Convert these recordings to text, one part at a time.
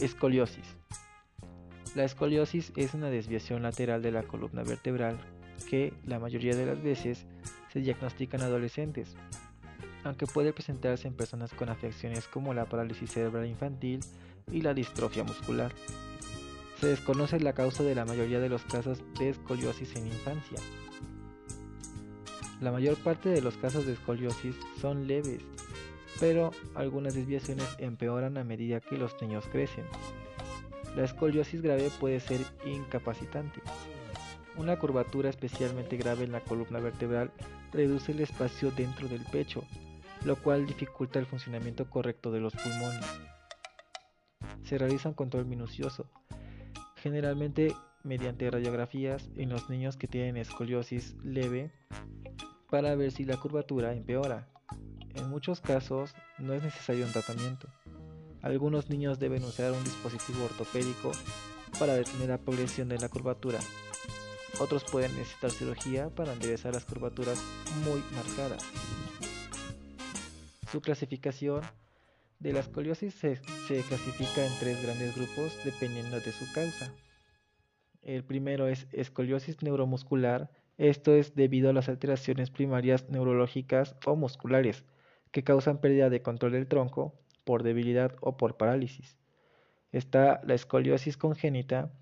Escoliosis. La escoliosis es una desviación lateral de la columna vertebral que la mayoría de las veces se diagnostica en adolescentes, aunque puede presentarse en personas con afecciones como la parálisis cerebral infantil y la distrofia muscular. Se desconoce la causa de la mayoría de los casos de escoliosis en infancia. La mayor parte de los casos de escoliosis son leves, pero algunas desviaciones empeoran a medida que los niños crecen. La escoliosis grave puede ser incapacitante. Una curvatura especialmente grave en la columna vertebral reduce el espacio dentro del pecho, lo cual dificulta el funcionamiento correcto de los pulmones. Se realiza un control minucioso, generalmente mediante radiografías en los niños que tienen escoliosis leve para ver si la curvatura empeora. En muchos casos no es necesario un tratamiento. Algunos niños deben usar un dispositivo ortopédico para detener la progresión de la curvatura. Otros pueden necesitar cirugía para enderezar las curvaturas muy marcadas. Su clasificación de la escoliosis se, clasifica en tres grandes grupos dependiendo de su causa. El primero es escoliosis neuromuscular. Esto es debido a las alteraciones primarias neurológicas o musculares que causan pérdida de control del tronco por debilidad o por parálisis. Está la escoliosis congénita,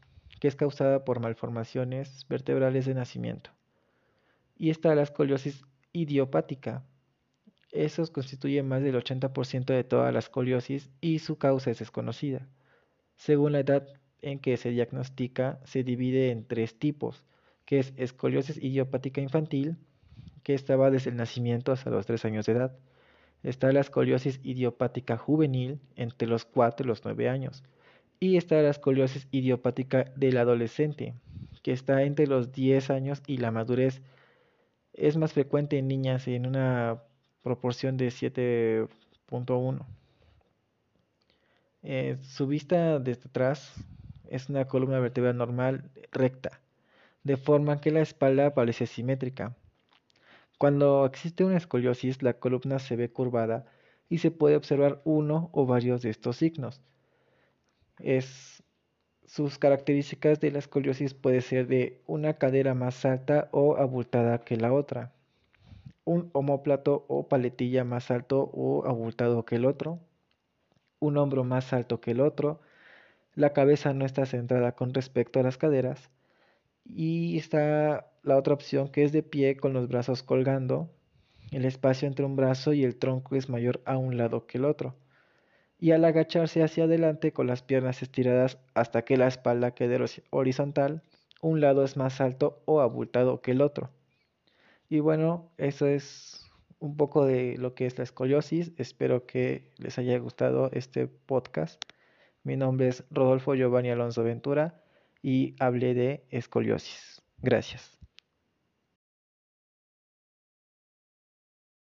que es causada por malformaciones vertebrales de nacimiento. Y está la escoliosis idiopática, esos constituyen más del 80% de toda la escoliosis y su causa es desconocida. Según la edad en que se diagnostica, se divide en tres tipos, que es escoliosis idiopática infantil, que estaba desde el nacimiento hasta los 3 años de edad. Está la escoliosis idiopática juvenil entre los 4 y los 9 años. Y está la escoliosis idiopática del adolescente, que está entre los 10 años y la madurez. Es más frecuente en niñas en una proporción de 7.1. Eh, su vista desde atrás es una columna vertebral normal recta, de forma que la espalda parece simétrica. Cuando existe una escoliosis, la columna se ve curvada y se puede observar uno o varios de estos signos. Es, sus características de la escoliosis puede ser de una cadera más alta o abultada que la otra un homóplato o paletilla más alto o abultado que el otro, un hombro más alto que el otro, la cabeza no está centrada con respecto a las caderas y está la otra opción que es de pie con los brazos colgando, el espacio entre un brazo y el tronco es mayor a un lado que el otro. Y al agacharse hacia adelante con las piernas estiradas hasta que la espalda quede horizontal, un lado es más alto o abultado que el otro. Y bueno, eso es un poco de lo que es la escoliosis. Espero que les haya gustado este podcast. Mi nombre es Rodolfo Giovanni Alonso Ventura y hablé de escoliosis. Gracias.